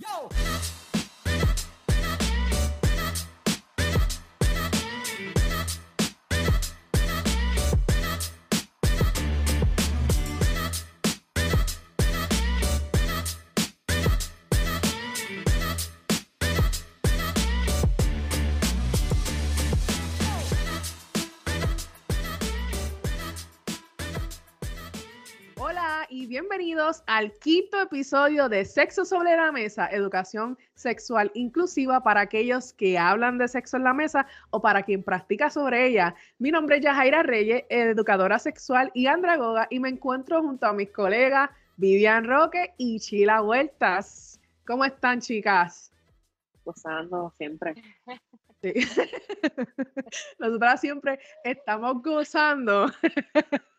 Yo! Bienvenidos al quinto episodio de Sexo sobre la Mesa, educación sexual inclusiva para aquellos que hablan de sexo en la mesa o para quien practica sobre ella. Mi nombre es Yajaira Reyes, educadora sexual y andragoga, y me encuentro junto a mis colegas Vivian Roque y Chila Huertas. ¿Cómo están, chicas? Gozando siempre. Sí. Nosotras siempre estamos gozando.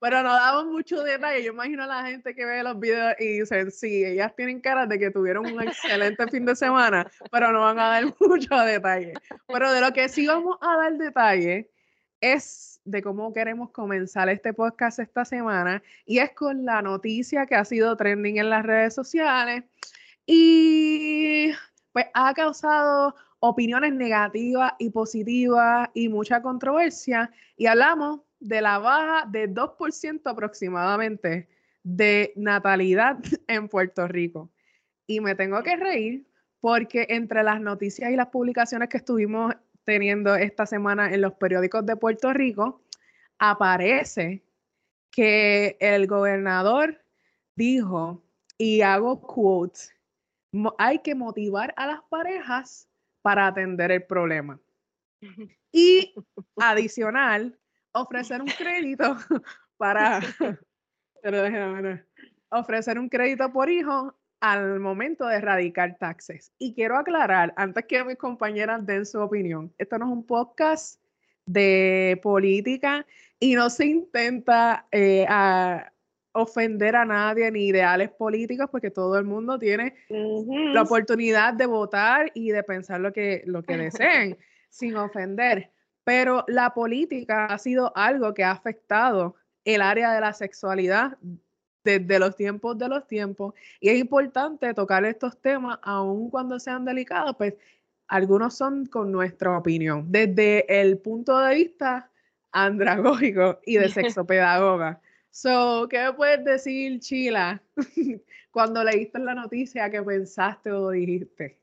Pero no damos mucho detalle. Yo imagino a la gente que ve los videos y dicen, sí, ellas tienen cara de que tuvieron un excelente fin de semana, pero no van a dar mucho detalle. Pero de lo que sí vamos a dar detalle es de cómo queremos comenzar este podcast esta semana y es con la noticia que ha sido trending en las redes sociales y pues ha causado opiniones negativas y positivas y mucha controversia y hablamos de la baja de 2% aproximadamente de natalidad en Puerto Rico. Y me tengo que reír porque entre las noticias y las publicaciones que estuvimos teniendo esta semana en los periódicos de Puerto Rico, aparece que el gobernador dijo, y hago quote, hay que motivar a las parejas para atender el problema. Y adicional, ofrecer un crédito para, ofrecer un crédito por hijo al momento de erradicar taxes. Y quiero aclarar, antes que mis compañeras den su opinión, esto no es un podcast de política y no se intenta eh, ofender a nadie ni ideales políticos porque todo el mundo tiene la oportunidad de votar y de pensar lo que, lo que deseen sin ofender. Pero la política ha sido algo que ha afectado el área de la sexualidad desde los tiempos de los tiempos. Y es importante tocar estos temas, aun cuando sean delicados, pues algunos son con nuestra opinión, desde el punto de vista andragógico y de sexopedagoga. So, ¿qué me puedes decir, Chila, cuando leíste la noticia que pensaste o dijiste?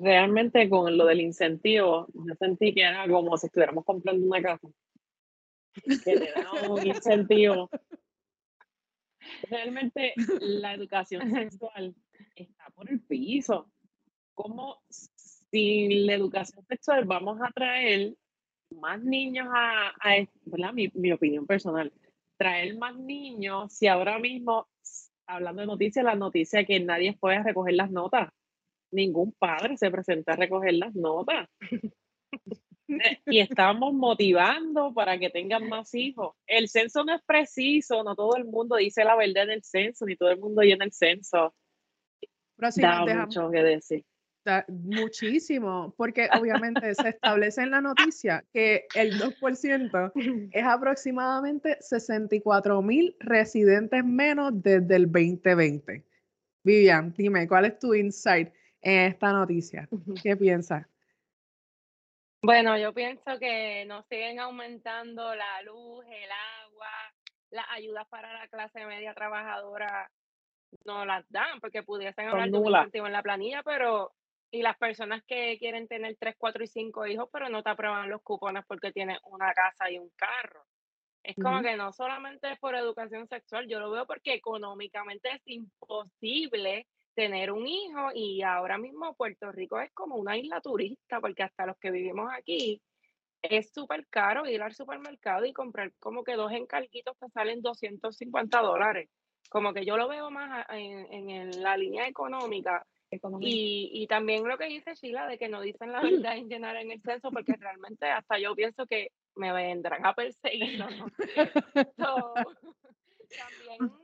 Realmente con lo del incentivo, yo sentí que era como si estuviéramos comprando una casa. Que le da un incentivo. Realmente la educación sexual está por el piso. Como sin la educación sexual vamos a traer más niños a, a ¿verdad? Mi, mi opinión personal, traer más niños si ahora mismo, hablando de noticias, la noticia que nadie puede recoger las notas ningún padre se presenta a recoger las notas. Y estamos motivando para que tengan más hijos. El censo no es preciso, no todo el mundo dice la verdad en el censo, ni todo el mundo llena el censo. da mucho que decir. muchísimo, porque obviamente se establece en la noticia que el 2% es aproximadamente 64 mil residentes menos desde el 2020. Vivian, dime, ¿cuál es tu insight? En esta noticia. ¿Qué piensas? Bueno, yo pienso que nos siguen aumentando la luz, el agua, las ayudas para la clase media trabajadora no las dan porque pudiesen hablar de un incentivo en la planilla, pero y las personas que quieren tener tres, cuatro y cinco hijos, pero no te aprueban los cupones porque tienen una casa y un carro. Es como que no solamente es por educación sexual, yo lo veo porque económicamente es imposible tener un hijo y ahora mismo Puerto Rico es como una isla turista porque hasta los que vivimos aquí es súper caro ir al supermercado y comprar como que dos encarguitos que salen 250 dólares. Como que yo lo veo más en, en, la línea económica. Y, y, también lo que dice Sheila de que no dicen la verdad en llenar en el censo porque realmente hasta yo pienso que me vendrán a perseguir. ¿no? también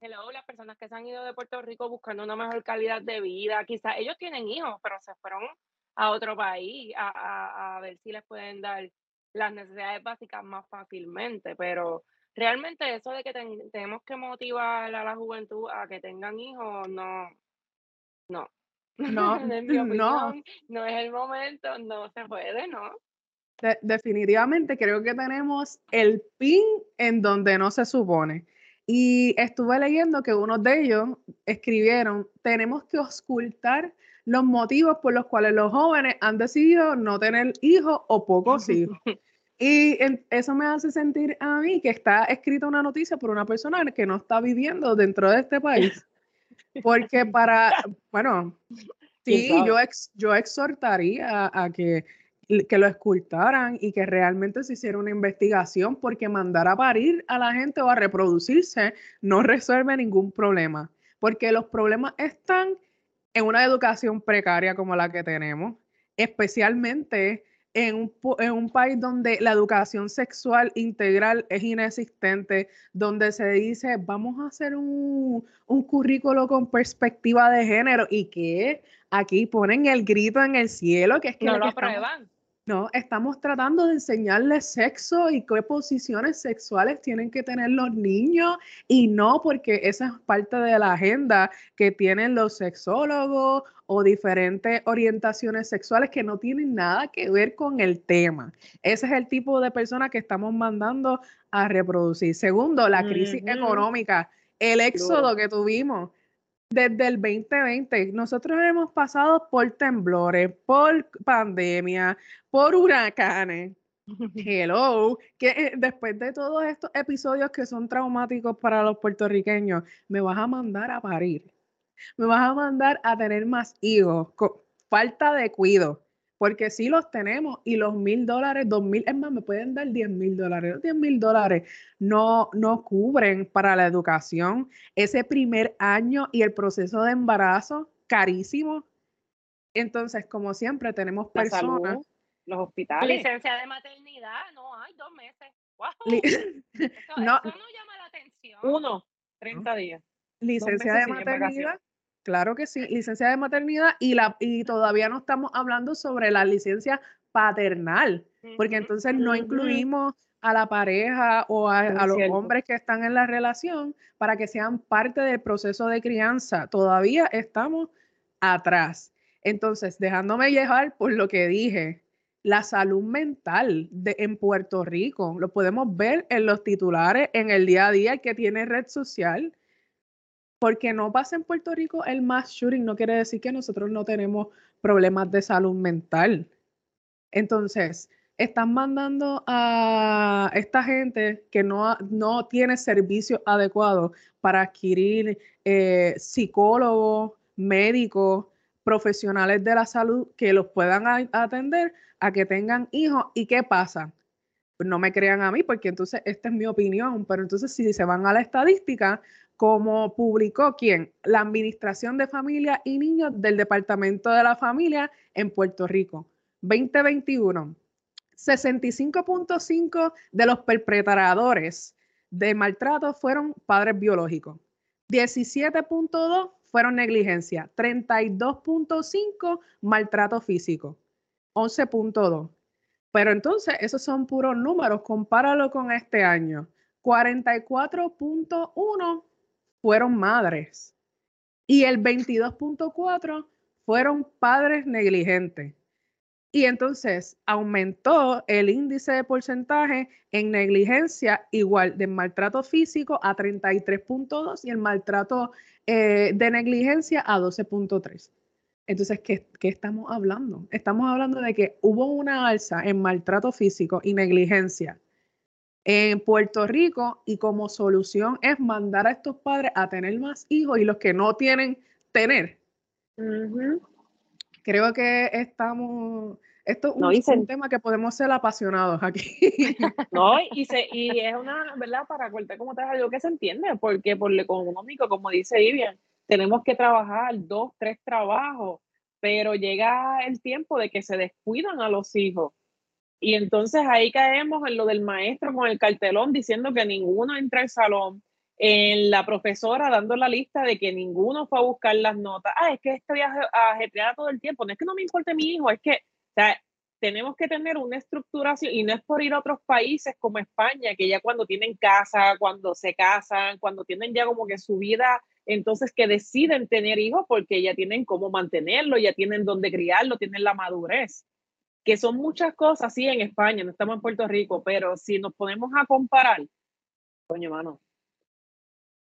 hello, las personas que se han ido de Puerto Rico buscando una mejor calidad de vida, quizás ellos tienen hijos, pero se fueron a otro país a, a, ver si les pueden dar las necesidades básicas más fácilmente, pero realmente eso de que tenemos que motivar a la juventud a que tengan hijos, no, No. No, no. es el momento, no se puede, ¿no? De- definitivamente creo que tenemos el pin en donde no se supone. Y estuve leyendo que unos de ellos escribieron, tenemos que ocultar los motivos por los cuales los jóvenes han decidido no tener hijos o pocos hijos. Y eso me hace sentir a mí que está escrita una noticia por una persona que no está viviendo dentro de este país. Porque para, bueno, ¿Quién sí, yo, ex- yo exhortaría a, a que, que lo escultaran y que realmente se hiciera una investigación porque mandar a parir a la gente o a reproducirse no resuelve ningún problema. Porque los problemas están en una educación precaria como la que tenemos, especialmente en un, en un país donde la educación sexual integral es inexistente, donde se dice, vamos a hacer un, un currículo con perspectiva de género y que aquí ponen el grito en el cielo, que es que No lo lo que estamos- aprueban. No, estamos tratando de enseñarles sexo y qué posiciones sexuales tienen que tener los niños y no porque esa es parte de la agenda que tienen los sexólogos o diferentes orientaciones sexuales que no tienen nada que ver con el tema. Ese es el tipo de personas que estamos mandando a reproducir. Segundo, la crisis económica, el éxodo que tuvimos desde el 2020. Nosotros hemos pasado por temblores, por pandemia, por huracanes. Hello, que eh, después de todos estos episodios que son traumáticos para los puertorriqueños, me vas a mandar a parir, me vas a mandar a tener más hijos, falta de cuido, porque sí los tenemos y los mil dólares, dos mil, es más, me pueden dar diez mil dólares, los diez mil dólares no, no cubren para la educación ese primer año y el proceso de embarazo, carísimo. Entonces, como siempre, tenemos La personas. salud, los hospitales. Licencia de maternidad, no hay dos meses. ¡Wow! li- Eso, no. eso no llama la atención. Uno, 30 días. licencia de maternidad. Claro que sí, licencia de maternidad y, la, y todavía no estamos hablando sobre la licencia paternal, porque entonces no incluimos a la pareja o a, los hombres que están en la relación para que sean parte del proceso de crianza. Todavía estamos atrás. Entonces, dejándome llevar por lo que dije, la salud mental de, en Puerto Rico, lo podemos ver en los titulares, en el día a día, el que tiene red social, porque no pasa en Puerto Rico el mass shooting, no quiere decir que nosotros no tenemos problemas de salud mental. Entonces, están mandando a esta gente que no, no tiene servicios adecuados para adquirir eh, psicólogos, médicos, profesionales de la salud que los puedan atender a que tengan hijos. ¿Y qué pasa? Pues no me crean a mí, porque entonces esta es mi opinión, pero entonces si se van a la estadística, como publicó quién, la Administración de Familia y Niños del Departamento de la Familia en Puerto Rico, 2021, 65.5 de los perpetradores de maltrato fueron padres biológicos, 17.2 fueron negligencia, 32.5 maltrato físico, 11.2. Pero entonces, esos son puros números, compáralo con este año. 44.1 fueron madres y el 22.4 fueron padres negligentes. Y entonces aumentó el índice de porcentaje en negligencia igual de maltrato físico a 33.2 y el maltrato eh, de negligencia a 12.3. Entonces, ¿qué, ¿qué estamos hablando? Estamos hablando de que hubo una alza en maltrato físico y negligencia en Puerto Rico y como solución es mandar a estos padres a tener más hijos y los que no tienen tener. Creo que estamos, esto es un, No, se- un tema que podemos ser apasionados aquí. No, y, se, y es una, ¿verdad? Para cortar como tal, algo que se entiende, porque por lo económico, como dice Vivian, tenemos que trabajar dos, tres trabajos, pero llega el tiempo de que se descuidan a los hijos. Y entonces ahí caemos en lo del maestro con el cartelón diciendo que ninguno entra al salón, en la profesora dando la lista de que ninguno fue a buscar las notas. Ah, es que estoy aje- ajetreada todo el tiempo. No es que no me importe mi hijo, es que tenemos que tener una estructuración y no es por ir a otros países como España, que ya cuando tienen casa, cuando se casan, cuando tienen ya como que su vida entonces que deciden tener hijos porque ya tienen cómo mantenerlo, ya tienen dónde criarlo, tienen la madurez, que son muchas cosas, sí, en España, no estamos en Puerto Rico, pero si nos ponemos a comparar, coño, mano,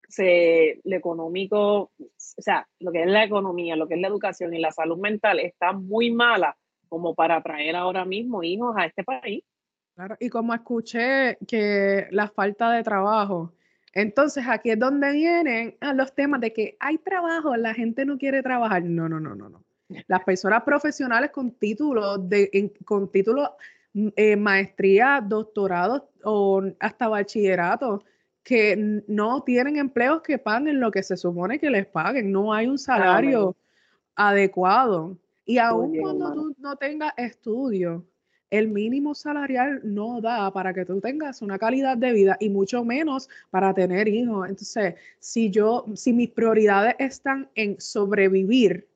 se, lo económico, o sea, lo que es la economía, lo que es la educación y la salud mental está muy mala como para traer ahora mismo hijos a este país. Claro, y como escuché que la falta de trabajo, entonces aquí es donde vienen a los temas de que hay trabajo, la gente no quiere trabajar. No, no, no, no, no. Las personas profesionales con títulos de, con títulos mm, eh, maestría, doctorado o hasta bachillerato, que no tienen empleos que paguen lo que se supone que les paguen. No hay un salario adecuado. Y aun cuando tú no tengas estudio, el mínimo salarial no da para que tú tengas una calidad de vida y mucho menos para tener hijos. Entonces, si yo, si mis prioridades están en sobrevivir,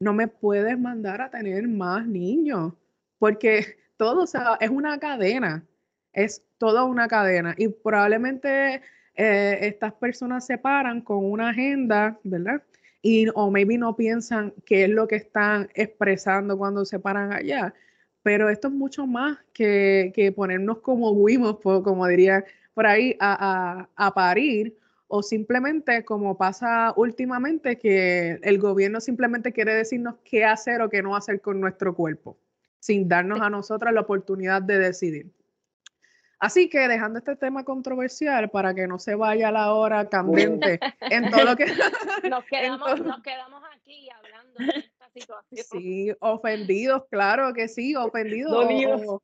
no me puedes mandar a tener más niños, porque todo o sea, es una cadena, es toda una cadena y probablemente eh, estas personas se paran con una agenda, ¿verdad? Y o maybe no piensan qué es lo que están expresando cuando se paran allá pero esto es mucho más que, que ponernos como huimos, como diría por ahí, a, a, parir, o simplemente como pasa últimamente, que el gobierno simplemente quiere decirnos qué hacer o qué no hacer con nuestro cuerpo, sin darnos a nosotras la oportunidad de decidir. Así que dejando este tema controversial para que no se vaya la hora candente en todo lo que... nos, quedamos, nos quedamos aquí hablando Sí, ofendidos, claro que sí, ofendidos.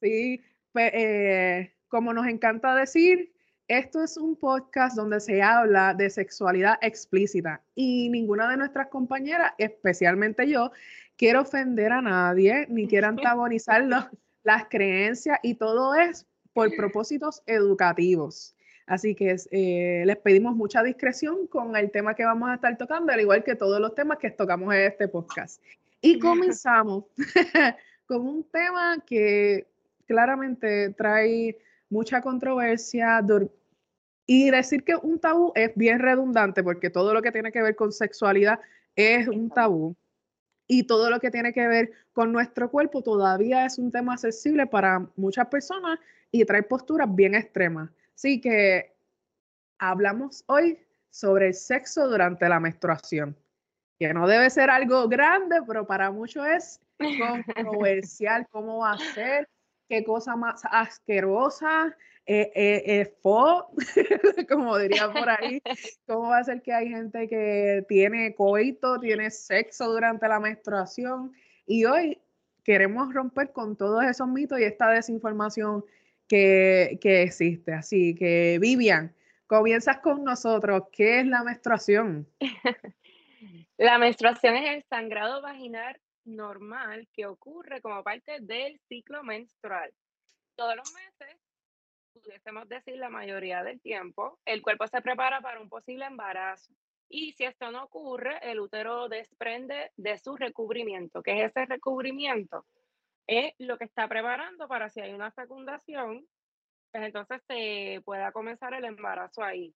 sí, eh, como nos encanta decir, esto es un podcast donde se habla de sexualidad explícita y ninguna de nuestras compañeras, especialmente yo, quiere ofender a nadie ni quiere antagonizar las creencias y todo es por propósitos educativos. Así que eh, les pedimos mucha discreción con el tema que vamos a estar tocando, al igual que todos los temas que tocamos en este podcast. Y comenzamos con un tema que claramente trae mucha controversia y decir que un tabú es bien redundante porque todo lo que tiene que ver con sexualidad es un tabú y todo lo que tiene que ver con nuestro cuerpo todavía es un tema accesible para muchas personas y trae posturas bien extremas. Así que hablamos hoy sobre el sexo durante la menstruación, que no debe ser algo grande, pero para muchos es controversial cómo va a ser, qué cosa más asquerosa, eh, eh, eh fo, como diría por ahí, cómo va a ser que hay gente que tiene coito, tiene sexo durante la menstruación. Y hoy queremos romper con todos esos mitos y esta desinformación que, existe. Así que, Vivian, comienzas con nosotros. ¿Qué es la menstruación? la menstruación es el sangrado vaginal normal que ocurre como parte del ciclo menstrual. Todos los meses, pudiésemos decir la mayoría del tiempo, el cuerpo se prepara para un posible embarazo. Y si esto no ocurre, el útero desprende de su recubrimiento. ¿Qué es ese recubrimiento? es lo que está preparando para si hay una fecundación, pues entonces se pueda comenzar el embarazo ahí.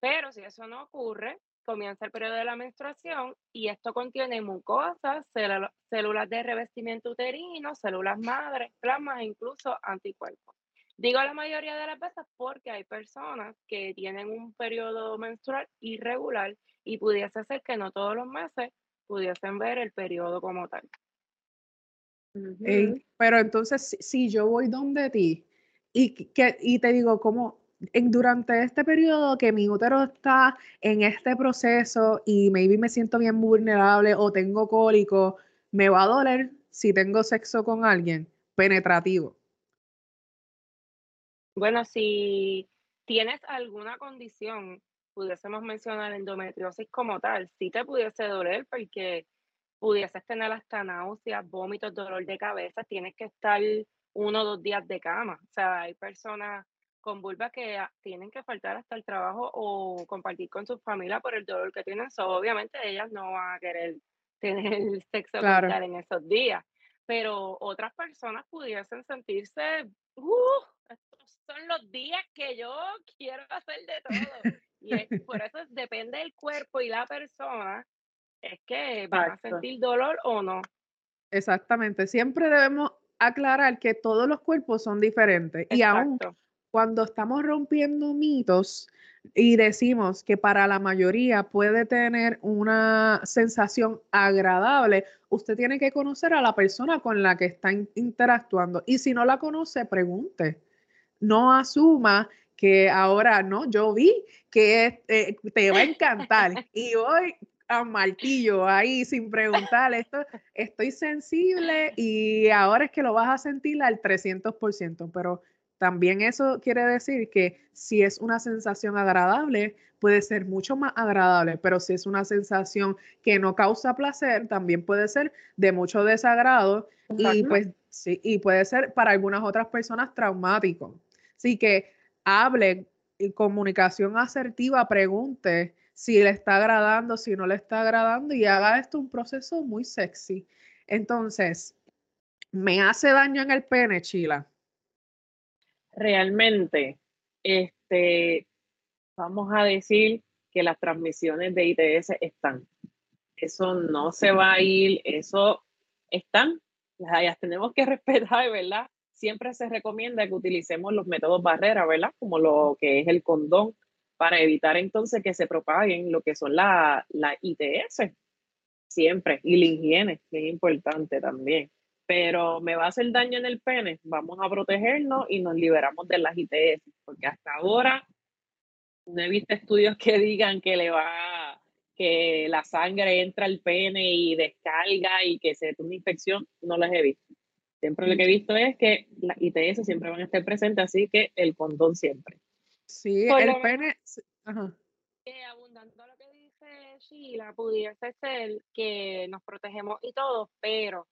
Pero si eso no ocurre, comienza el periodo de la menstruación y esto contiene mucosas, células de revestimiento uterino, células madres, plasmas e incluso anticuerpos. Digo la mayoría de las veces porque hay personas que tienen un periodo menstrual irregular y pudiese ser que no todos los meses pudiesen ver el periodo como tal pero entonces, si yo voy donde ti y, que, y te digo, como en, durante este periodo que mi útero está en este proceso y maybe me siento bien vulnerable o tengo cólico, me va a doler si tengo sexo con alguien penetrativo. Bueno, si tienes alguna condición, pudiésemos mencionar endometriosis como tal, sí te pudiese doler porque pudieses tener hasta náuseas, vómitos, dolor de cabeza, tienes que estar uno o dos días de cama. O sea, hay personas con vulva que tienen que faltar hasta el trabajo o compartir con su familia por el dolor que tienen. So, obviamente ellas no van a querer tener sexo claro. en esos días. Pero otras personas pudiesen sentirse, uh, estos son los días que yo quiero hacer de todo. Y por eso es depende del cuerpo y la persona, es que van a sentir dolor o no. Exactamente, siempre debemos aclarar que todos los cuerpos son diferentes y aún cuando estamos rompiendo mitos y decimos que para la mayoría puede tener una sensación agradable, usted tiene que conocer a la persona con la que está interactuando y si no la conoce, pregunte. No asuma que ahora no, yo vi que eh, te va a encantar y hoy a martillo ahí sin preguntar, esto, estoy sensible y ahora es que lo vas a sentir al 300%, pero también eso quiere decir que si es una sensación agradable, puede ser mucho más agradable, pero si es una sensación que no causa placer, también puede ser de mucho desagrado y pues sí, y puede ser para algunas otras personas traumático. Así que hable, comunicación asertiva, pregunte si le está agradando, si no le está agradando y haga esto un proceso muy sexy. Entonces, ¿me hace daño en el pene, Chila? Realmente, este, vamos a decir que las transmisiones de ITS están. Eso no se va a ir, eso están, las tenemos que respetar, ¿verdad? Siempre se recomienda que utilicemos los métodos barrera, ¿verdad? Como lo que es el condón, para evitar entonces que se propaguen lo que son las la ITS, siempre, y la higiene, que es importante también. Pero me va a hacer daño en el pene, vamos a protegernos y nos liberamos de las ITS, porque hasta ahora no he visto estudios que digan que le va, que la sangre entra al pene y descarga y que se una infección, no las he visto. Siempre lo que he visto es que las ITS siempre van a estar presentes, así que el condón siempre. Sí, el pene. abundando lo que dice Sheila, pudiese ser que nos protegemos y todo, pero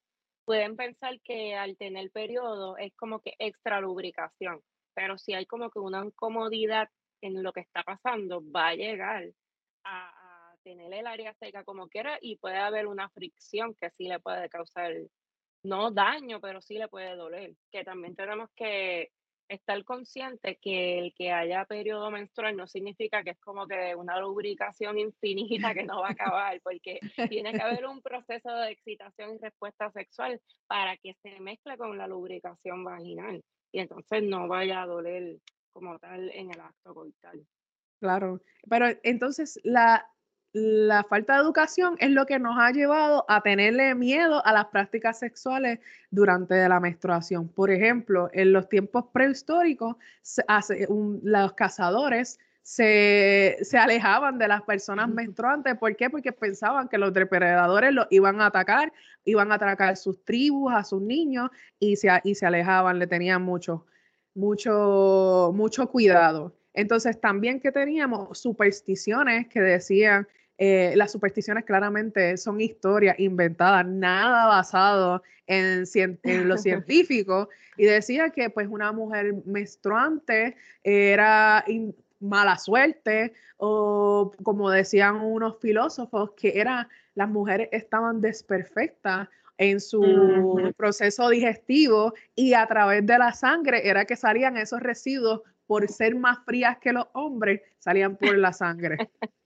pueden pensar que al tener periodo es como que extra lubricación, pero si hay como que una incomodidad en lo que está pasando, va a llegar a, a tener el área seca como quiera y puede haber una fricción que sí le puede causar, no daño, pero sí le puede doler, que también tenemos que estar consciente que el que haya periodo menstrual no significa que es como que una lubricación infinita que no va a acabar, porque tiene que haber un proceso de excitación y respuesta sexual para que se mezcle con la lubricación vaginal y entonces no vaya a doler como tal en el acto coital. Claro, pero entonces la, la falta de educación es lo que nos ha llevado a tenerle miedo a las prácticas sexuales durante la menstruación. Por ejemplo, en los tiempos prehistóricos, los cazadores se, alejaban de las personas menstruantes. ¿Por qué? Porque pensaban que los depredadores los iban a atacar, iban a atacar sus tribus, a sus niños, y se, y se alejaban, le tenían mucho, mucho, mucho cuidado. Entonces, también que teníamos supersticiones que decían eh, las supersticiones claramente son historias inventadas, nada basado en, en lo científico. Y decía que pues una mujer menstruante era mala suerte o como decían unos filósofos, que era, las mujeres estaban desperfectas en su proceso digestivo y a través de la sangre era que salían esos residuos por ser más frías que los hombres, salían por la sangre.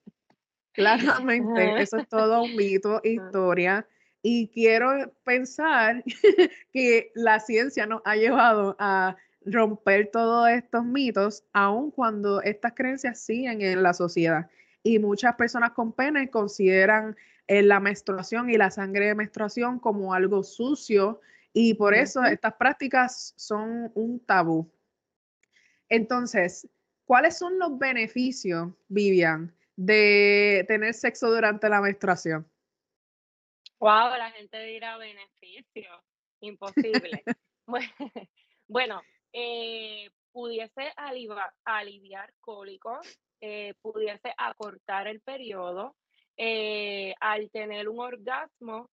Claramente, eso es todo un mito, historia. Y quiero pensar que la ciencia nos ha llevado a romper todos estos mitos, aun cuando estas creencias siguen en la sociedad. Y muchas personas con pene consideran eh, la menstruación y la sangre de menstruación como algo sucio y por eso estas prácticas son un tabú. Entonces, ¿cuáles son los beneficios, Vivian, de tener sexo durante la menstruación? Wow, la gente dirá beneficio, imposible. bueno, eh, pudiese aliviar, aliviar cólicos, eh, pudiese acortar el periodo. Eh, al tener un orgasmo,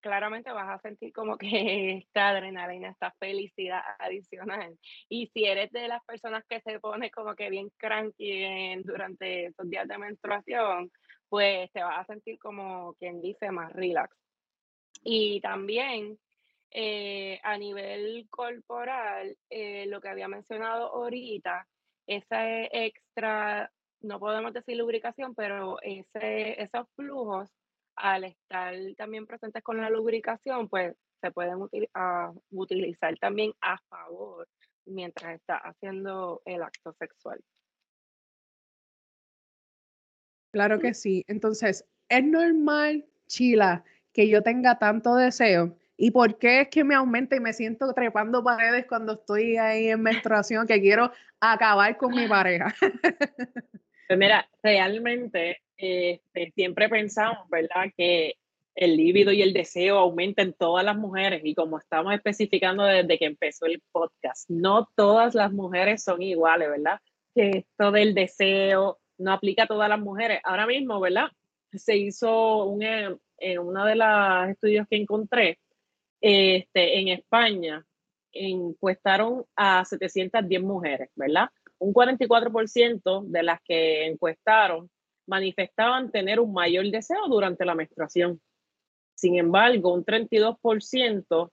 claramente vas a sentir como que esta adrenalina, esta felicidad adicional. Y si eres de las personas que se pone como que bien cranky durante esos días de menstruación, pues te vas a sentir como quien dice más relax. Y también eh, a nivel corporal, eh, lo que había mencionado ahorita, esa extra no podemos decir lubricación, pero ese, esos flujos, al estar también presentes con la lubricación, pues se pueden ah, utilizar también a favor mientras está haciendo el acto sexual. Claro que sí. Entonces, ¿es normal, Chila, que yo tenga tanto deseo? ¿Y por qué es que me aumenta y me siento trepando paredes cuando estoy ahí en menstruación que quiero acabar con mi pareja? Pues mira, realmente este, siempre pensamos, ¿verdad? Que el líbido y el deseo aumentan en todas las mujeres y como estamos especificando desde que empezó el podcast, no todas las mujeres son iguales, ¿verdad? Que esto del deseo no aplica a todas las mujeres. Ahora mismo, ¿verdad? Se hizo un, eh, en uno de los estudios que encontré, este, en España encuestaron a 710 mujeres, ¿verdad? Un 44% de las que encuestaron manifestaban tener un mayor deseo durante la menstruación. Sin embargo, un 32%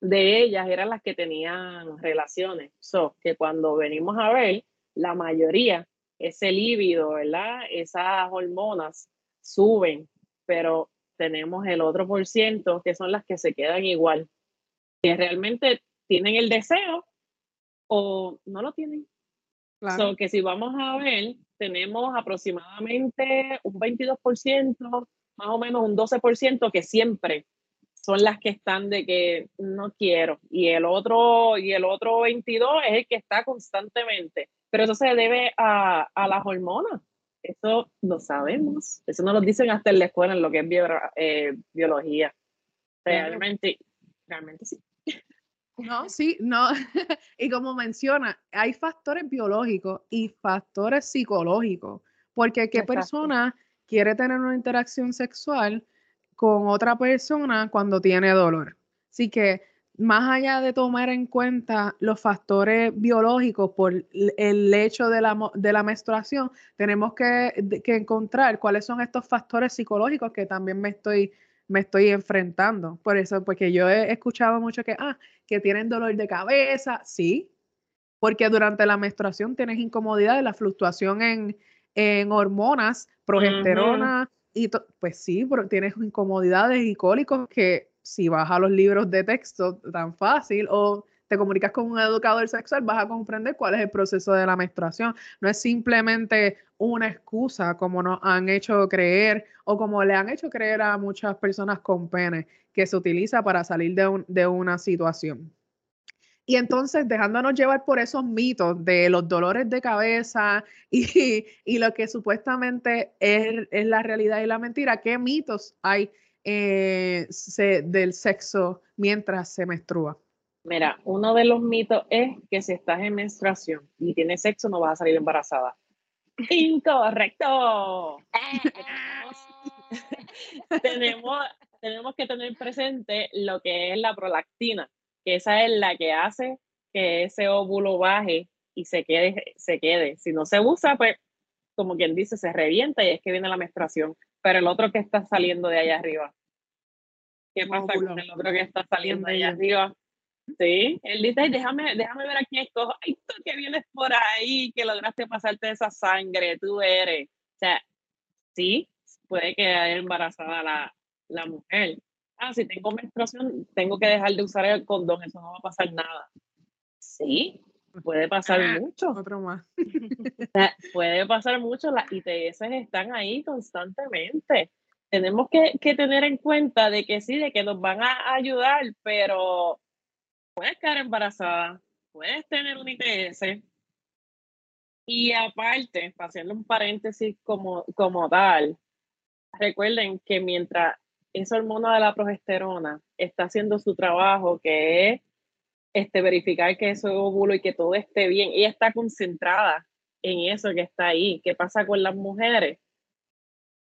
de ellas eran las que tenían relaciones. So, que cuando venimos a ver, la mayoría, ese líbido, ¿verdad? Esas hormonas suben, pero tenemos el otro por ciento que son las que se quedan igual, que realmente tienen el deseo o no lo tienen. Claro. que si vamos a ver, tenemos aproximadamente un 22%, más o menos un 12% que siempre son las que están de que no quiero y el otro y el otro 22 es el que está constantemente, pero eso se debe a, a las hormonas. Eso lo sabemos. Eso nos lo dicen hasta en la escuela en lo que es eh, biología. Realmente, realmente sí. No, sí, no. y como menciona, hay factores biológicos y factores psicológicos. Porque qué persona quiere tener una interacción sexual con otra persona cuando tiene dolor. Así que más allá de tomar en cuenta los factores biológicos por el hecho de la, de la menstruación, tenemos que, encontrar cuáles son estos factores psicológicos que también me estoy, me estoy enfrentando. Por eso, porque yo he escuchado mucho que, ah, que tienen dolor de cabeza, sí, porque durante la menstruación tienes incomodidad la fluctuación en, en hormonas, progesterona, y pues sí, tienes incomodidades y cólicos que si vas a los libros de texto tan fácil o te comunicas con un educador sexual, vas a comprender cuál es el proceso de la menstruación. No es simplemente una excusa como nos han hecho creer o como le han hecho creer a muchas personas con pene que se utiliza para salir de, una situación. Y entonces, dejándonos llevar por esos mitos de los dolores de cabeza y, lo que supuestamente es, es, la realidad y la mentira, ¿qué mitos hay eh, del sexo mientras se menstrua? Mira, uno de los mitos es que si estás en menstruación y tienes sexo no vas a salir embarazada. Incorrecto. tenemos, tenemos que tener presente lo que es la prolactina, que esa es la que hace que ese óvulo baje y se quede, se quede. Si no se usa, pues como quien dice, se revienta y es que viene la menstruación pero el otro que está saliendo de allá arriba. ¿Qué pasa con el otro que está saliendo de allá arriba? Sí, él dice, déjame, déjame ver aquí esto. Ay, tú que vienes por ahí, que lograste pasarte esa sangre, tú eres. O sea, sí, puede quedar embarazada la, la mujer. Ah, si tengo menstruación, tengo que dejar de usar el condón, eso no va a pasar nada. Sí, Puede pasar ah, mucho. Otro más. puede pasar mucho. Las ITS están ahí constantemente. Tenemos que, que, tener en cuenta de que sí, de que nos van a ayudar, pero puedes quedar embarazada, puedes tener un ITS. Y aparte, haciendo un paréntesis como, como tal, recuerden que mientras esa hormona de la progesterona está haciendo su trabajo, que es este, verificar que ese óvulo y que todo esté bien. Ella está concentrada en eso que está ahí. ¿Qué pasa con las mujeres?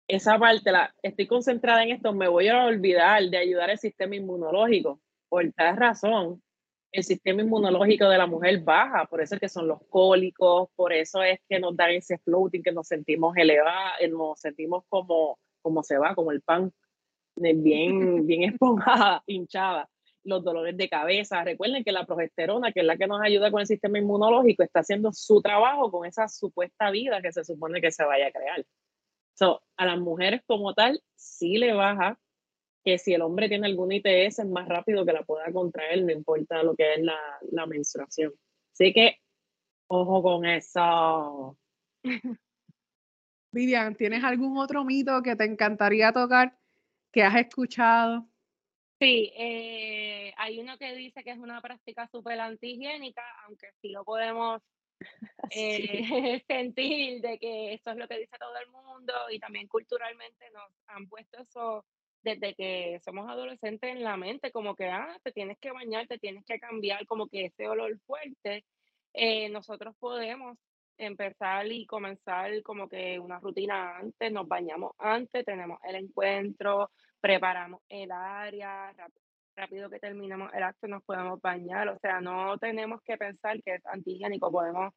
Esa parte, la, estoy concentrada en esto, me voy a olvidar de ayudar al sistema inmunológico. Por tal razón, el sistema inmunológico de la mujer baja, por eso es que son los cólicos, por eso es que nos dan ese floating, que nos sentimos elevados, eh, nos sentimos como, como se va, como el pan, bien, bien esponjada, hinchada. los dolores de cabeza. Recuerden que la progesterona, que es la que nos ayuda con el sistema inmunológico, está haciendo su trabajo con esa supuesta vida que se supone que se vaya a crear. So, a las mujeres como tal, sí le baja que si el hombre tiene alguna ITS es más rápido que la pueda contraer, no importa lo que es la, la menstruación. Así que, ojo con eso. Vivian, ¿tienes algún otro mito que te encantaría tocar que has escuchado? Sí, eh, hay uno que dice que es una práctica súper antihigiénica, aunque sí lo podemos eh, sentir de que eso es lo que dice todo el mundo y también culturalmente nos han puesto eso desde que somos adolescentes en la mente, como que, ah, te tienes que bañar, te tienes que cambiar, como que ese olor fuerte, eh, nosotros podemos empezar y comenzar como que una rutina antes, nos bañamos antes, tenemos el encuentro, preparamos el área, rápido, que terminamos el acto nos podemos bañar, o sea, no tenemos que pensar que es antihigiénico, podemos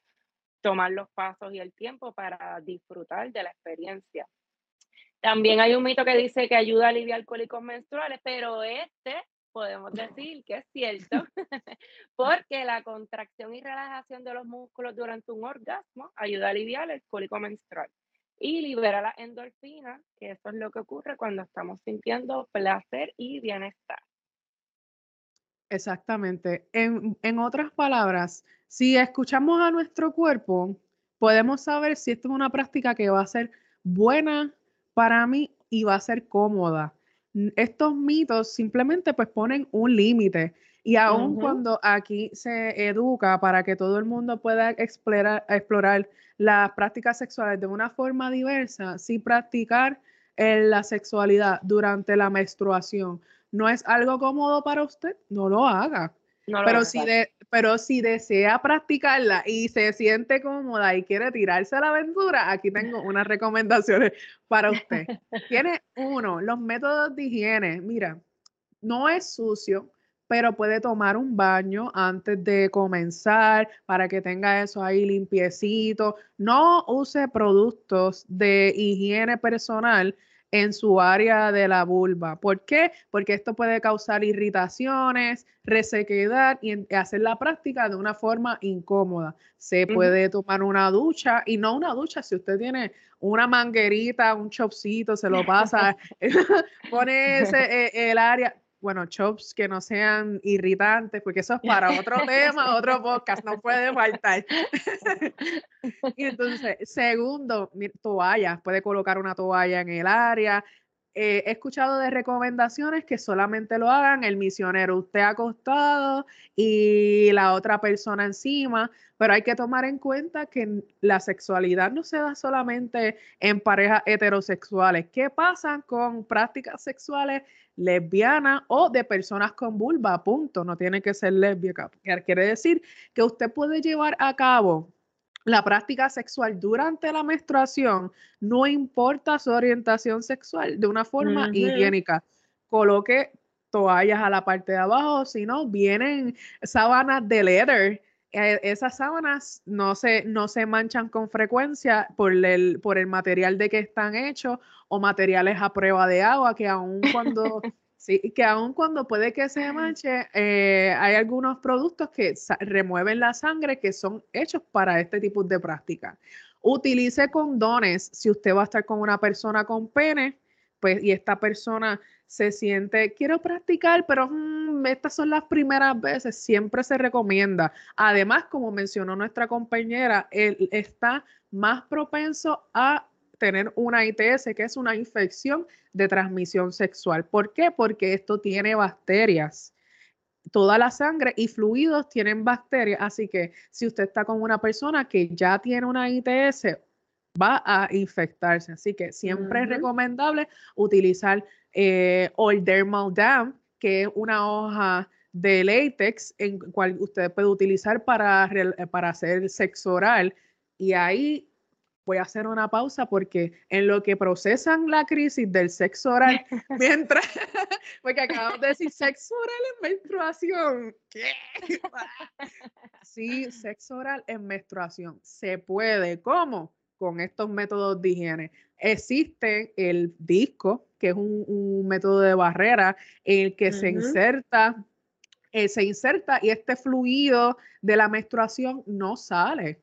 tomar los pasos y el tiempo para disfrutar de la experiencia. También hay un mito que dice que ayuda a aliviar cólicos menstruales, pero este podemos decir que es cierto, porque la contracción y relajación de los músculos durante un orgasmo ayuda a aliviar el cólico menstrual y libera la endorfina, que eso es lo que ocurre cuando estamos sintiendo placer y bienestar. Exactamente. En, en otras palabras, si escuchamos a nuestro cuerpo, podemos saber si esto es una práctica que va a ser buena para mí y va a ser cómoda. Estos mitos simplemente pues ponen un límite. Y aun cuando aquí se educa para que todo el mundo pueda explorar, explorar las prácticas sexuales de una forma diversa, si practicar eh, la sexualidad durante la menstruación no es algo cómodo para usted, no lo haga pero, si de, pero si desea practicarla y se siente cómoda y quiere tirarse a la aventura, aquí tengo unas recomendaciones para usted. Tiene uno, los métodos de higiene. Mira, no es sucio, pero puede tomar un baño antes de comenzar para que tenga eso ahí limpiecito. No use productos de higiene personal en su área de la vulva. ¿Por qué? Porque esto puede causar irritaciones, resequedad y hacer la práctica de una forma incómoda. Se puede tomar una ducha y no una ducha, si usted tiene una manguerita, un chopcito, se lo pasa, pone ese, eh, el área, bueno, chops que no sean irritantes, porque eso es para otro tema, otro podcast, no puede faltar. y entonces, segundo, toallas, puede colocar una toalla en el área. Eh, he escuchado de recomendaciones que solamente lo hagan el misionero, usted acostado y la otra persona encima, pero hay que tomar en cuenta que la sexualidad no se da solamente en parejas heterosexuales. ¿Qué pasa con prácticas sexuales lesbiana o de personas con vulva, punto. No tiene que ser lésbica. Quiere decir que usted puede llevar a cabo la práctica sexual durante la menstruación, no importa su orientación sexual, de una forma higiénica. Coloque toallas a la parte de abajo, si no, vienen sábanas de leather eh, esas sábanas no se, no se manchan con frecuencia por el, por el material de que están hechos o materiales a prueba de agua que aun cuando, sí, que aun cuando puede que se manche, eh, hay algunos productos que remueven la sangre que son hechos para este tipo de práctica. Utilice condones si usted va a estar con una persona con pene, pues y esta persona se siente, quiero practicar, pero mm, estas son las primeras veces, siempre se recomienda. Además, como mencionó nuestra compañera, él está más propenso a tener una ITS, que es una infección de transmisión sexual. ¿Por qué? Porque esto tiene bacterias. Toda la sangre y fluidos tienen bacterias, así que si usted está con una persona que ya tiene una ITS, va a infectarse. Así que siempre es recomendable utilizar eh, Dermal Dam, que es una hoja de látex en cual usted puede utilizar para, para hacer sexo oral. Y ahí voy a hacer una pausa porque en lo que procesan la crisis del sexo oral, mientras, porque acabamos de decir sexo oral en menstruación. ¿Qué? Sí, sexo oral en menstruación. Se puede. ¿Cómo? Con estos métodos de higiene. Existe el disco, que es un, método de barrera en el que se inserta eh, se inserta y este fluido de la menstruación no sale.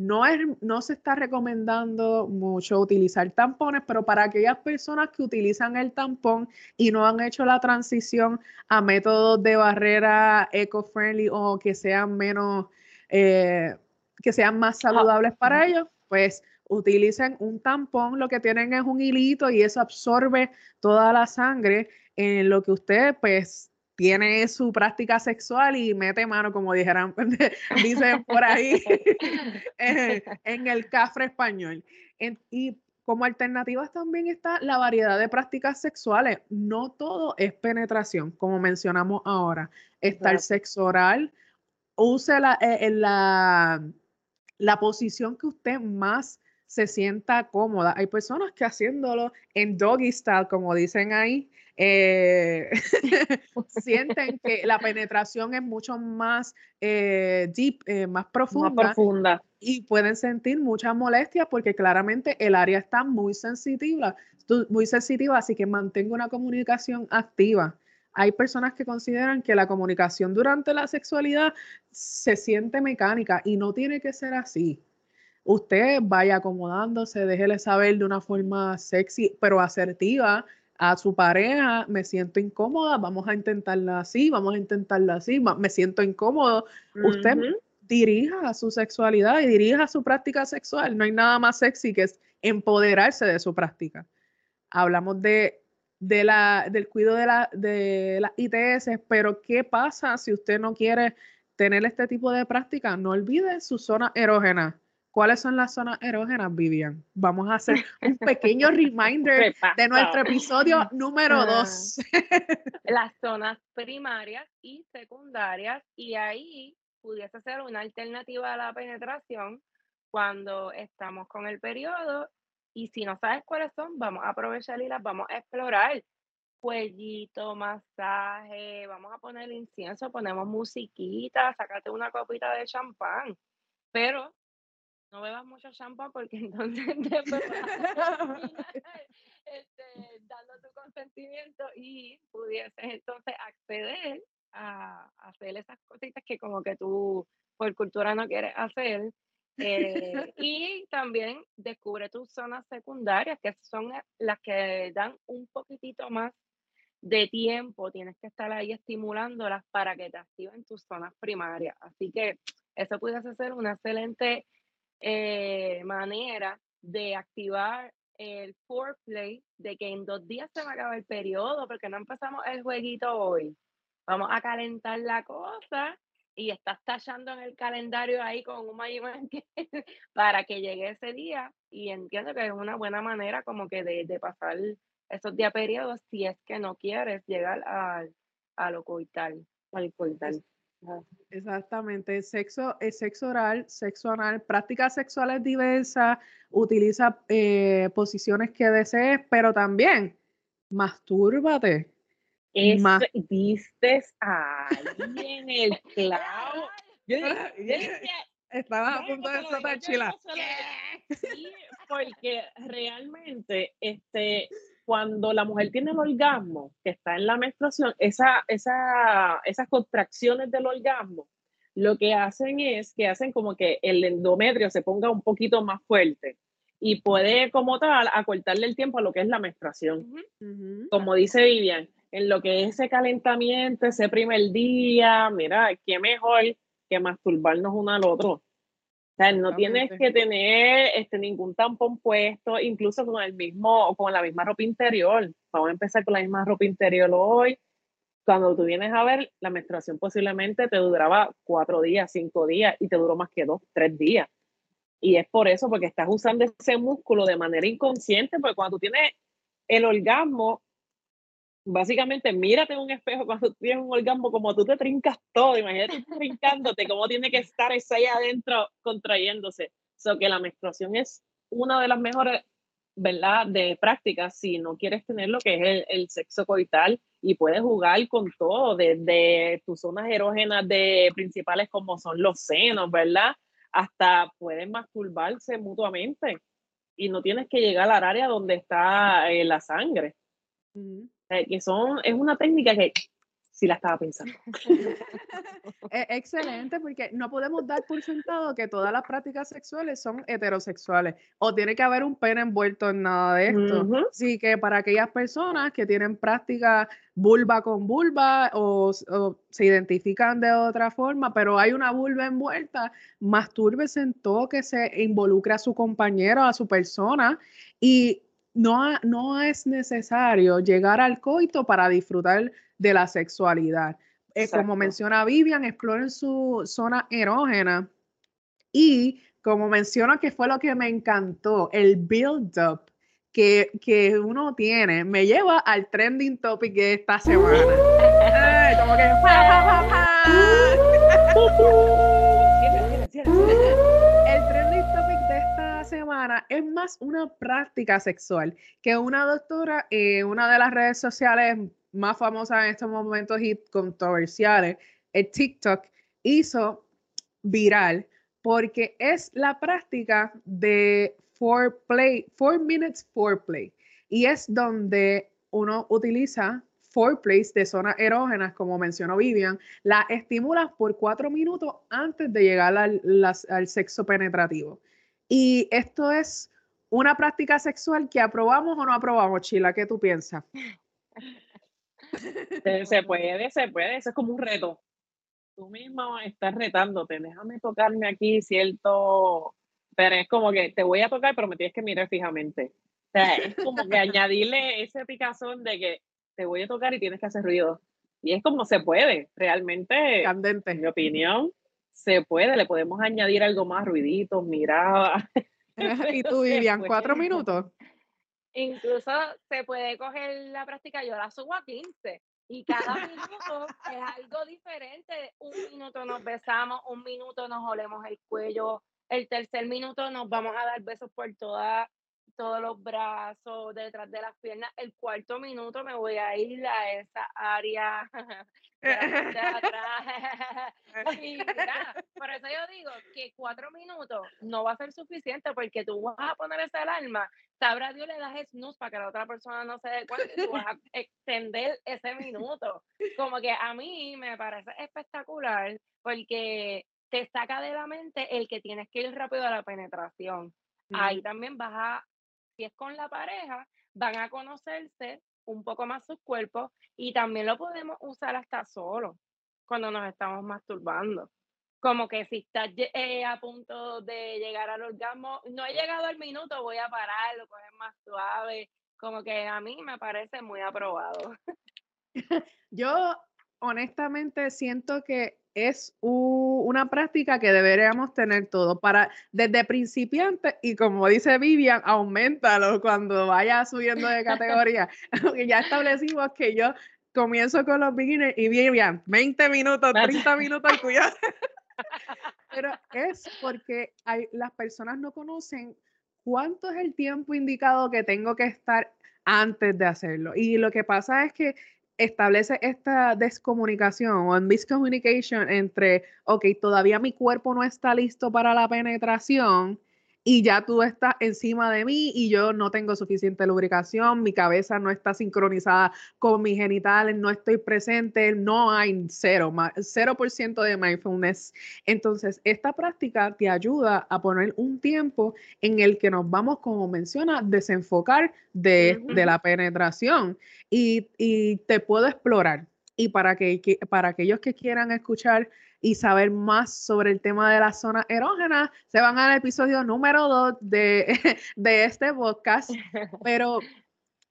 No, es, no se está recomendando mucho utilizar tampones, pero para aquellas personas que utilizan el tampón y no han hecho la transición a métodos de barrera eco-friendly o que sean menos, eh, que sean más saludables para ellos, pues utilicen un tampón, lo que tienen es un hilito y eso absorbe toda la sangre en lo que usted pues tiene su práctica sexual y mete mano, como dijeran, dicen por ahí, en el cafre español. y como alternativas también está la variedad de prácticas sexuales. No todo es penetración, como mencionamos ahora. Está el sexo oral. Use la, eh, la, la posición que usted más se sienta cómoda. Hay personas que haciéndolo en doggy style, como dicen ahí, eh, sienten que la penetración es mucho más eh, deep, eh, más, profunda, profunda, y pueden sentir mucha molestia porque claramente el área está muy sensitiva, muy sensitiva, así que mantenga una comunicación activa. Hay personas que consideran que la comunicación durante la sexualidad se siente mecánica y no tiene que ser así usted vaya acomodándose, déjele saber de una forma sexy, pero asertiva, a su pareja, me siento incómoda, vamos a intentarla así, vamos a intentarla así, me siento incómodo. Usted dirija su sexualidad y dirija su práctica sexual. No hay nada más sexy que es empoderarse de su práctica. Hablamos de, de la, del cuidado de, la, de las ITS, pero ¿qué pasa si usted no quiere tener este tipo de práctica? No olvide su zona erógena ¿Cuáles son las zonas erógenas, Vivian? Vamos a hacer un pequeño reminder de nuestro episodio número dos. las zonas primarias y secundarias, y ahí pudiese ser una alternativa a la penetración cuando estamos con el periodo. Y si no sabes cuáles son, vamos a aprovechar y las vamos a explorar. Cuellito, masaje, vamos a poner incienso, ponemos musiquita, sácate una copita de champán. Pero no bebas mucho champán porque entonces después este, dando tu consentimiento y pudieses entonces acceder a, hacer esas cositas que como que tú por cultura no quieres hacer. Eh, y también descubre tus zonas secundarias, que son las que dan un poquitito más de tiempo. Tienes que estar ahí estimulándolas para que te activen tus zonas primarias. Así que eso pudiese ser una excelente eh, manera de activar el foreplay de que en dos días se va a acabar el periodo porque no empezamos el jueguito hoy. Vamos a calentar la cosa y estás tachando en el calendario ahí con un para que llegue ese día y entiendo que es una buena manera como que de, de pasar esos días periodos si es que no quieres llegar al, a lo coital, al coital. Exactamente, sexo, es sexo oral, sexo anal, prácticas sexuales diversas, utiliza eh, posiciones que desees, pero también mastúrbate. Es, diste ahí en el clavo. Yo Estaba a punto de soltar chila. Sí, porque realmente este, cuando la mujer tiene el orgasmo, que está en la menstruación, esa, esa, esas contracciones del orgasmo, lo que hacen es que hacen como que el endometrio se ponga un poquito más fuerte y puede como tal acortarle el tiempo a lo que es la menstruación. Como dice Vivian, en lo que es ese calentamiento, ese primer día, mira, qué mejor que masturbarnos uno al otro sea, no tienes que tener este, ningún tampón puesto, incluso con el mismo o con la misma ropa interior. Vamos a empezar con la misma ropa interior hoy. Cuando tú vienes a ver, la menstruación posiblemente te duraba cuatro días, cinco días y te duró más que dos, tres días. Y es por eso, porque estás usando ese músculo de manera inconsciente, porque cuando tú tienes el orgasmo, básicamente mírate en un espejo cuando tienes un orgasmo, como tú te trincas todo, imagínate trincándote, cómo tiene que estar ese ahí adentro contrayéndose. So que la menstruación es una de las mejores, ¿verdad?, de prácticas si no quieres tener lo que es el, sexo coital y puedes jugar con todo, desde tus zonas erógenas de principales como son los senos, ¿verdad? Hasta pueden masturbarse mutuamente y no tienes que llegar al área donde está eh, la sangre que son, es una técnica que sí la estaba pensando. Excelente porque no podemos dar por sentado que todas las prácticas sexuales son heterosexuales o tiene que haber un pene envuelto en nada de esto. Ujú. Así que para aquellas personas que tienen práctica vulva con vulva o, o se identifican de otra forma, pero hay una vulva envuelta, mastúrbese en todo que se involucre a su compañero, a su persona y no, no es necesario llegar al coito para disfrutar de la sexualidad. Eh, como menciona Vivian, exploren su zona erógena y como menciona que fue lo que me encantó, el build-up que, que uno tiene, me lleva al trending topic de esta semana. Ay, como que pa, pa, pa, semana es más una práctica sexual que una doctora en una de las redes sociales más famosas en estos momentos y controversiales, el TikTok, hizo viral porque es la práctica de foreplay, four minutes foreplay. Y es donde uno utiliza foreplays de zonas erógenas, como mencionó Vivian, la estimulas por cuatro minutos antes de llegar las- al sexo penetrativo. Y esto es una práctica sexual que aprobamos o no aprobamos, Chila, ¿qué tú piensas? Se, puede, se puede, eso es como un reto. Tú mismo estás retándote, déjame tocarme aquí cierto, pero es como que te voy a tocar, pero me tienes que mirar fijamente. O sea, es como que añadirle ese picazón de que te voy a tocar y tienes que hacer ruido. Y es como se puede, realmente, en Candente. mi opinión, se puede, le podemos añadir algo más, ruiditos, miradas. ¿Y tú, Vivian, cuatro minutos? Incluso se puede coger la práctica, yo la subo a 15 y cada minuto es algo diferente. Un minuto nos besamos, un minuto nos olemos el cuello, el tercer minuto nos vamos a dar besos por toda, todos los brazos, detrás de las piernas. El cuarto minuto me voy a ir a esa área de atrás. Y mira, por eso yo digo que cuatro minutos no va a ser suficiente porque tú vas a poner esa alarma, sabrá Dios le das snooze para que la otra persona no se dé cuenta y tú vas a extender ese minuto. Como que a mí me parece espectacular porque te saca de la mente el que tienes que ir rápido a la penetración. Ahí también vas a, si es con la pareja, van a conocerse un poco más sus cuerpos y también lo podemos usar hasta solo cuando nos estamos masturbando. Como que si estás eh, a punto de llegar al orgasmo, no he llegado al minuto, voy a parar, lo coger más suave. Como que a mí me parece muy aprobado. Yo honestamente siento que es u- una práctica que deberíamos tener todo para desde principiante y como dice Vivian, aumentalo cuando vaya subiendo de categoría. Porque ya establecimos que yo comienzo con los beginners y Vivian, 20 minutos, 30 minutos, cuidado. Pero es porque hay, las personas no conocen cuánto es el tiempo indicado que tengo que estar antes de hacerlo. Y lo que pasa es que establece esta descomunicación o miscommunication entre, ok, todavía mi cuerpo no está listo para la penetración y ya tú estás encima de mí y yo no tengo suficiente lubricación, mi cabeza no está sincronizada con mis genitales, no estoy presente, no hay cero, ma- 0% de mindfulness. Entonces, esta práctica te ayuda a poner un tiempo en el que nos vamos, como menciona, desenfocar de, de la penetración y, y te puedo explorar. Y para, que, que- para aquellos que quieran escuchar y saber más sobre el tema de la zona erógena, se van al episodio número 2 de, de este podcast. Pero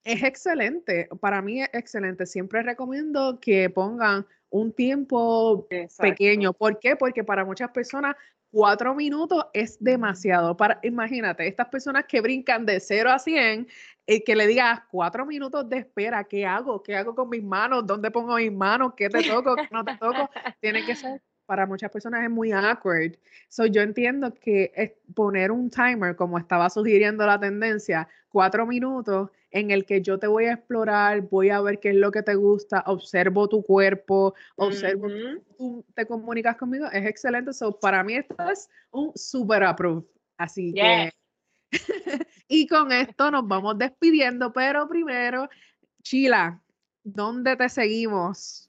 es excelente, para mí es excelente. Siempre recomiendo que pongan un tiempo pequeño. ¿Por qué? Porque para muchas personas cuatro minutos es demasiado. Para, imagínate, estas personas que brincan de 0 a 100, eh, que le digas cuatro minutos de espera, ¿qué hago? ¿Qué hago con mis manos? ¿Dónde pongo mis manos? ¿Qué te toco? ¿Qué no te toco? Tiene que ser, para muchas personas es muy awkward. So, yo entiendo que poner un timer, como estaba sugiriendo la tendencia, cuatro minutos en el que yo te voy a explorar, voy a ver qué es lo que te gusta, observo tu cuerpo, observo tú te comunicas conmigo, es excelente. So, para mí esto es un super approve. Así Yes. que, y con esto nos vamos despidiendo, pero primero, Chila, ¿dónde te seguimos?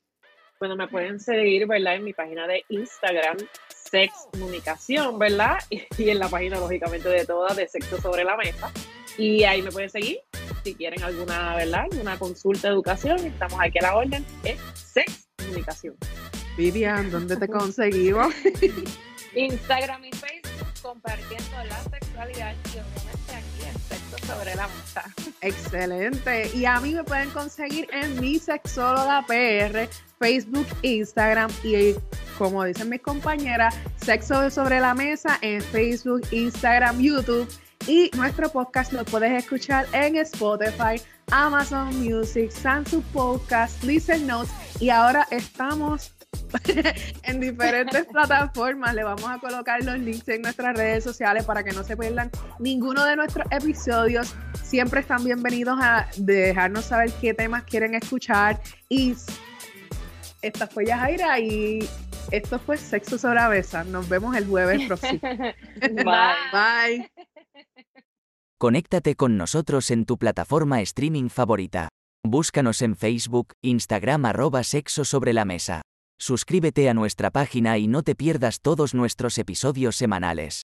Bueno, me pueden seguir, ¿verdad? En mi página de Instagram, Sex Comunicación, ¿verdad? Y, en la página, lógicamente, de todas, de Sexo sobre la Mesa. Y ahí me pueden seguir si quieren alguna, ¿verdad? Una consulta de educación. Estamos aquí a la orden. Es Sex Comunicación. Vivian, ¿dónde te conseguimos? Instagram y Facebook compartiendo la sexualidad y obviamente aquí el sexo sobre la mesa. Excelente. Y a mí me pueden conseguir en mi sexóloga PR, Facebook, Instagram y como dicen mis compañeras, Sexo sobre la Mesa en Facebook, Instagram, YouTube. Y nuestro podcast lo puedes escuchar en Spotify, Amazon Music, Samsung Podcast, Listen Notes y ahora estamos en diferentes plataformas. Le vamos a colocar los links en nuestras redes sociales para que no se pierdan ninguno de nuestros episodios. Siempre están bienvenidos a dejarnos saber qué temas quieren escuchar. Y esta fue Yajaira y esto fue Sexo sobre Besa. Nos vemos el jueves próximo. Bye. Bye. Conéctate con nosotros en tu plataforma streaming favorita. Búscanos en Facebook, Instagram arroba sexo sobre la mesa. Suscríbete a nuestra página y no te pierdas todos nuestros episodios semanales.